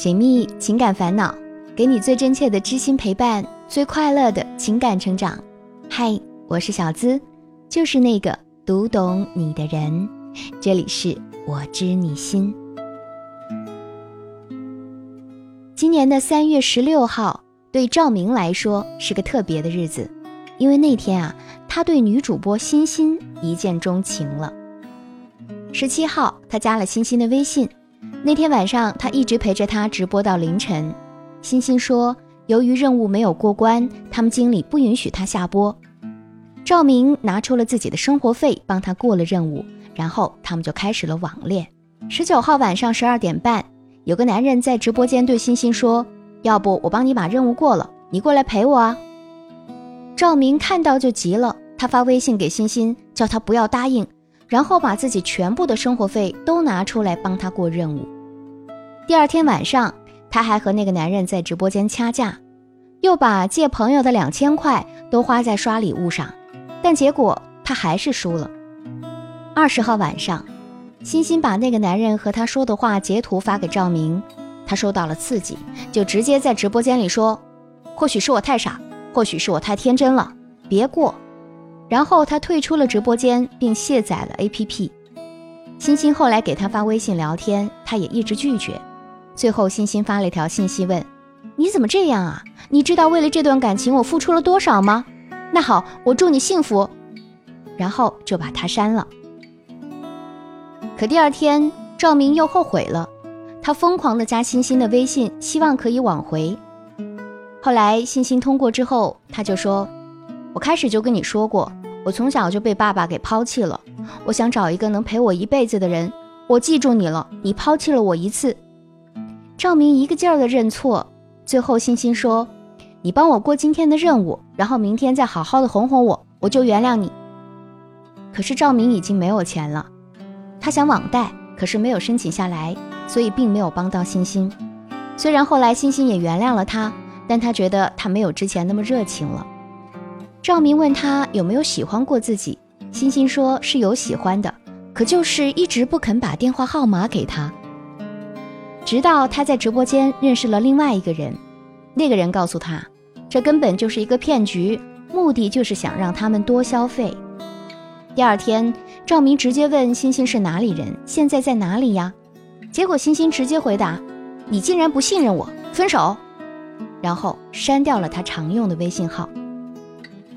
解密情感烦恼，给你最真切的知心陪伴，最快乐的情感成长。嗨，我是小资，就是那个读懂你的人。这里是我知你心。今年的三月十六号，对赵明来说是个特别的日子，因为那天啊，他对女主播欣欣一见钟情了。十七号，他加了欣欣的微信。那天晚上，他一直陪着他直播到凌晨。欣欣说，由于任务没有过关，他们经理不允许他下播。赵明拿出了自己的生活费帮他过了任务，然后他们就开始了网恋。十九号晚上十二点半，有个男人在直播间对欣欣说：“要不我帮你把任务过了，你过来陪我啊？”赵明看到就急了，他发微信给欣欣，叫他不要答应。然后把自己全部的生活费都拿出来帮他过任务。第二天晚上，他还和那个男人在直播间掐架，又把借朋友的两千块都花在刷礼物上，但结果他还是输了。二十号晚上，欣欣把那个男人和他说的话截图发给赵明，他受到了刺激，就直接在直播间里说：“或许是我太傻，或许是我太天真了，别过。”然后他退出了直播间，并卸载了 APP。欣欣后来给他发微信聊天，他也一直拒绝。最后，欣欣发了一条信息问：“你怎么这样啊？你知道为了这段感情我付出了多少吗？”那好，我祝你幸福。然后就把他删了。可第二天，赵明又后悔了，他疯狂的加欣欣的微信，希望可以挽回。后来欣欣通过之后，他就说：“我开始就跟你说过。”我从小就被爸爸给抛弃了，我想找一个能陪我一辈子的人。我记住你了，你抛弃了我一次。赵明一个劲儿的认错，最后欣欣说：“你帮我过今天的任务，然后明天再好好的哄哄我，我就原谅你。”可是赵明已经没有钱了，他想网贷，可是没有申请下来，所以并没有帮到欣欣。虽然后来欣欣也原谅了他，但他觉得他没有之前那么热情了。赵明问他有没有喜欢过自己，欣欣说是有喜欢的，可就是一直不肯把电话号码给他。直到他在直播间认识了另外一个人，那个人告诉他，这根本就是一个骗局，目的就是想让他们多消费。第二天，赵明直接问欣欣是哪里人，现在在哪里呀？结果欣欣直接回答：“你竟然不信任我，分手。”然后删掉了他常用的微信号。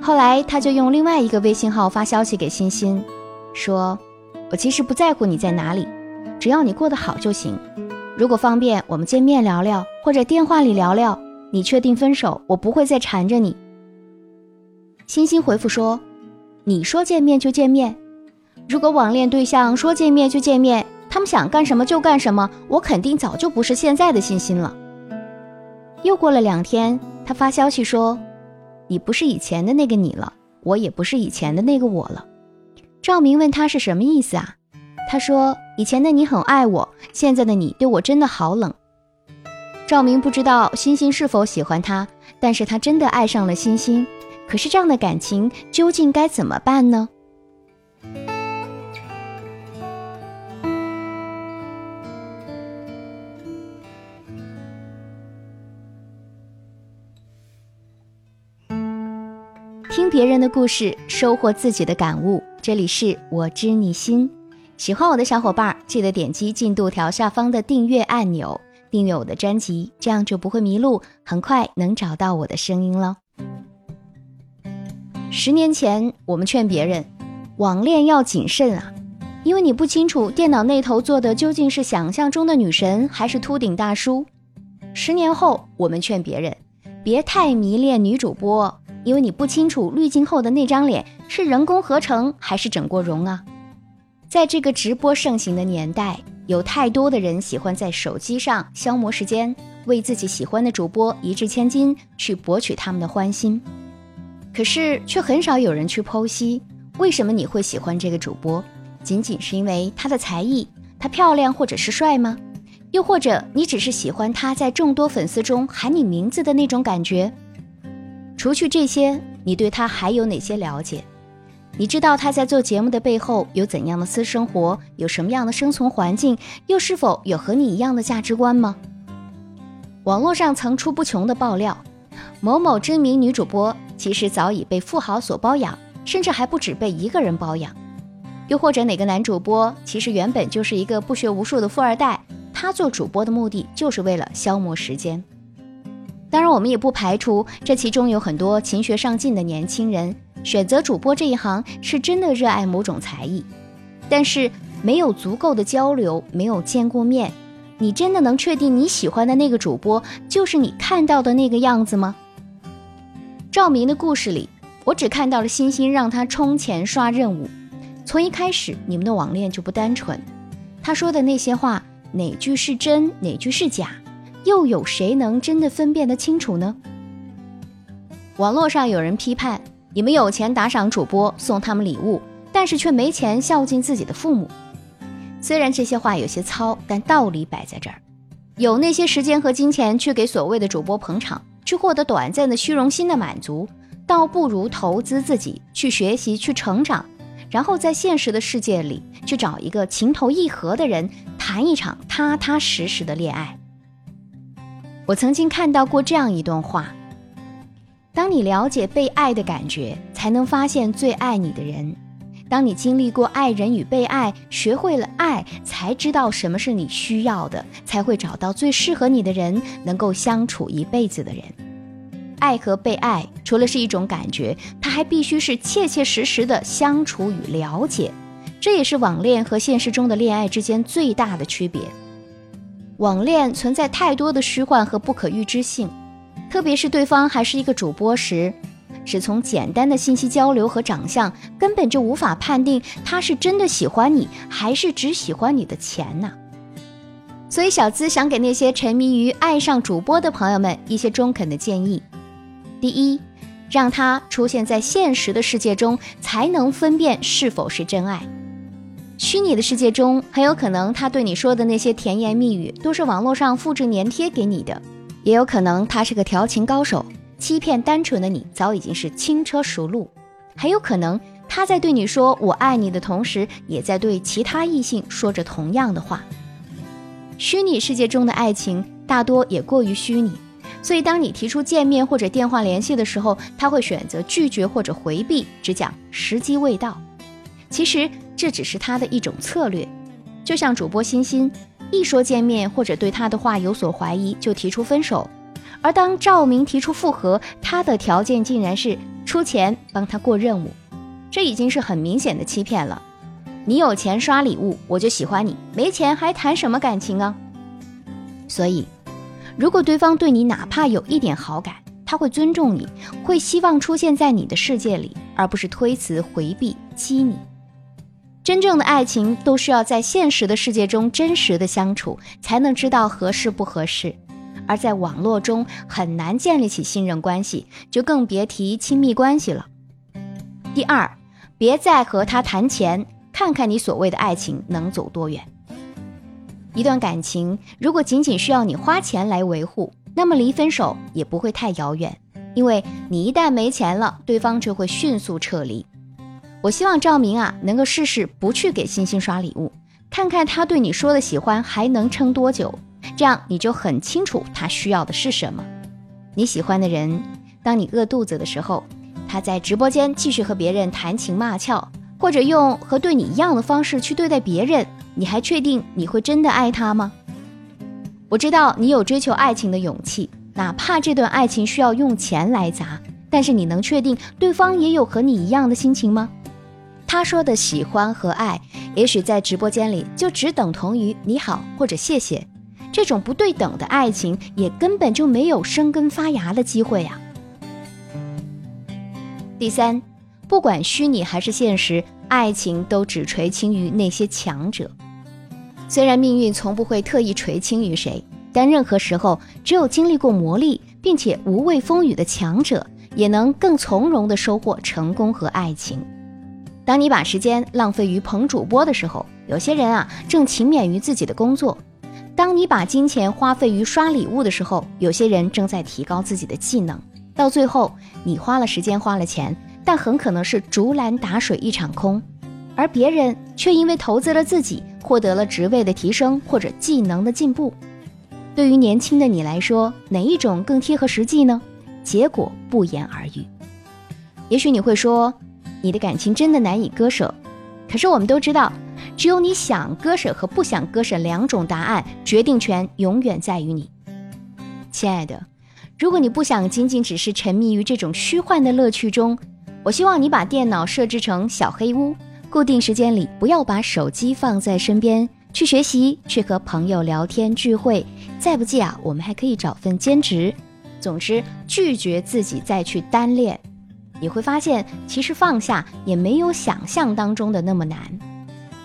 后来，他就用另外一个微信号发消息给欣欣，说：“我其实不在乎你在哪里，只要你过得好就行。如果方便，我们见面聊聊，或者电话里聊聊。你确定分手，我不会再缠着你。”欣欣回复说：“你说见面就见面，如果网恋对象说见面就见面，他们想干什么就干什么，我肯定早就不是现在的欣欣了。”又过了两天，他发消息说。你不是以前的那个你了，我也不是以前的那个我了。赵明问他是什么意思啊？他说：以前的你很爱我，现在的你对我真的好冷。赵明不知道欣欣是否喜欢他，但是他真的爱上了欣欣。可是这样的感情究竟该怎么办呢？别人的故事，收获自己的感悟。这里是我知你心，喜欢我的小伙伴记得点击进度条下方的订阅按钮，订阅我的专辑，这样就不会迷路，很快能找到我的声音了。十年前，我们劝别人网恋要谨慎啊，因为你不清楚电脑那头坐的究竟是想象中的女神还是秃顶大叔。十年后，我们劝别人别太迷恋女主播。因为你不清楚滤镜后的那张脸是人工合成还是整过容啊！在这个直播盛行的年代，有太多的人喜欢在手机上消磨时间，为自己喜欢的主播一掷千金，去博取他们的欢心。可是却很少有人去剖析，为什么你会喜欢这个主播？仅仅是因为他的才艺，他漂亮或者是帅吗？又或者你只是喜欢他在众多粉丝中喊你名字的那种感觉？除去这些，你对他还有哪些了解？你知道他在做节目的背后有怎样的私生活，有什么样的生存环境，又是否有和你一样的价值观吗？网络上层出不穷的爆料，某某知名女主播其实早已被富豪所包养，甚至还不止被一个人包养。又或者哪个男主播其实原本就是一个不学无术的富二代，他做主播的目的就是为了消磨时间。当然，我们也不排除这其中有很多勤学上进的年轻人选择主播这一行是真的热爱某种才艺，但是没有足够的交流，没有见过面。你真的能确定你喜欢的那个主播就是你看到的那个样子吗？赵明的故事里，我只看到了欣欣让他充钱刷任务。从一开始，你们的网恋就不单纯。他说的那些话，哪句是真，哪句是假，又有谁能真的分辨得清楚呢？网络上有人批判你们有钱打赏主播，送他们礼物，但是却没钱孝敬自己的父母。虽然这些话有些糙，但道理摆在这儿。有那些时间和金钱去给所谓的主播捧场，去获得短暂的虚荣心的满足，倒不如投资自己，去学习，去成长，然后在现实的世界里去找一个情投意合的人，谈一场踏踏实实的恋爱。我曾经看到过这样一段话：当你了解被爱的感觉，才能发现最爱你的人。当你经历过爱人与被爱，学会了爱，才知道什么是你需要的，才会找到最适合你的人，能够相处一辈子的人。爱和被爱，除了是一种感觉，它还必须是切切实实的相处与了解。这也是网恋和现实中的恋爱之间最大的区别。网恋存在太多的虚幻和不可预知性，特别是对方还是一个主播时。只从简单的信息交流和长相，根本就无法判定他是真的喜欢你，还是只喜欢你的钱呢？所以小资想给那些沉迷于爱上主播的朋友们一些中肯的建议：第一，让他出现在现实的世界中，才能分辨是否是真爱。虚拟的世界中，很有可能他对你说的那些甜言蜜语，都是网络上复制粘贴给你的，也有可能他是个调情高手。欺骗单纯的你早已经是轻车熟路，很有可能他在对你说“我爱你”的同时，也在对其他异性说着同样的话。虚拟世界中的爱情大多也过于虚拟，所以当你提出见面或者电话联系的时候，他会选择拒绝或者回避，只讲时机未到。其实这只是他的一种策略，就像主播欣欣，一说见面或者对他的话有所怀疑，就提出分手。而当赵明提出复合，他的条件竟然是出钱帮他过任务，这已经是很明显的欺骗了。你有钱刷礼物，我就喜欢你；没钱还谈什么感情啊？所以，如果对方对你哪怕有一点好感，他会尊重你，会希望出现在你的世界里，而不是推辞回避激你。真正的爱情都需要在现实的世界中真实的相处，才能知道合适不合适。而在网络中很难建立起信任关系，就更别提亲密关系了。第二，别再和他谈钱，看看你所谓的爱情能走多远。一段感情如果仅仅需要你花钱来维护，那么离分手也不会太遥远，因为你一旦没钱了，对方就会迅速撤离。我希望赵明啊，能够试试不去给星星刷礼物，看看他对你说的喜欢还能撑多久。这样你就很清楚他需要的是什么。你喜欢的人，当你饿肚子的时候，他在直播间继续和别人谈情骂俏，或者用和对你一样的方式去对待别人，你还确定你会真的爱他吗？我知道你有追求爱情的勇气，哪怕这段爱情需要用钱来砸，但是你能确定对方也有和你一样的心情吗？他说的喜欢和爱，也许在直播间里就只等同于你好或者谢谢。这种不对等的爱情，也根本就没有生根发芽的机会呀。第三，不管虚拟还是现实，爱情都只垂青于那些强者。虽然命运从不会特意垂青于谁，但任何时候，只有经历过磨砺并且无畏风雨的强者，也能更从容地收获成功和爱情。当你把时间浪费于捧主播的时候，有些人啊，正勤勉于自己的工作。当你把金钱花费于刷礼物的时候，有些人正在提高自己的技能。到最后，你花了时间，花了钱，但很可能是竹篮打水一场空，而别人却因为投资了自己，获得了职位的提升或者技能的进步。对于年轻的你来说，哪一种更贴合实际呢？结果不言而喻。也许你会说，你的感情真的难以割舍。可是我们都知道，只有你想割舍和不想割舍两种答案，决定权永远在于你。亲爱的，如果你不想仅仅只是沉迷于这种虚幻的乐趣中，我希望你把电脑设置成小黑屋，固定时间里不要把手机放在身边，去学习，去和朋友聊天聚会，再不济啊，我们还可以找份兼职。总之，拒绝自己再去单恋，你会发现，其实放下也没有想象当中的那么难。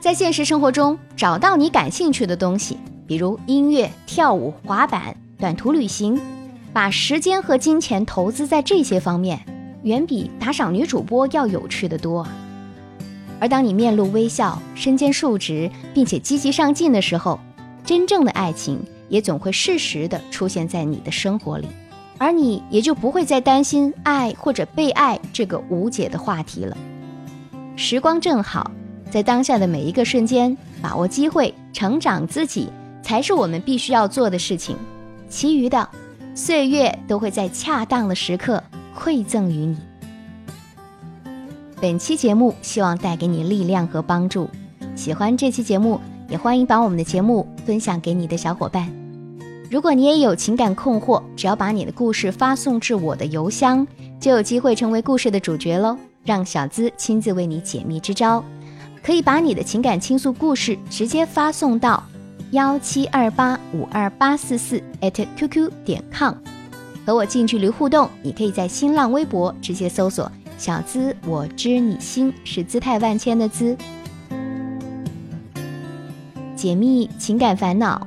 在现实生活中，找到你感兴趣的东西，比如音乐、跳舞、滑板、短途旅行，把时间和金钱投资在这些方面，远比打赏女主播要有趣的多。而当你面露微笑、身兼数职，并且积极上进的时候，真正的爱情也总会适时的出现在你的生活里。而你也就不会再担心爱或者被爱这个无解的话题了。时光正好，在当下的每一个瞬间，把握机会，成长自己，才是我们必须要做的事情。其余的，岁月都会在恰当的时刻馈赠于你。本期节目希望带给你力量和帮助。喜欢这期节目，也欢迎把我们的节目分享给你的小伙伴。如果你也有情感困惑，只要把你的故事发送至我的邮箱，就有机会成为故事的主角喽！让小资亲自为你解密支招。可以把你的情感倾诉故事直接发送到幺七二八五二八四四 @QQ 点 com，和我近距离互动。你可以在新浪微博直接搜索“小资我知你心”，是姿态万千的资，解密情感烦恼。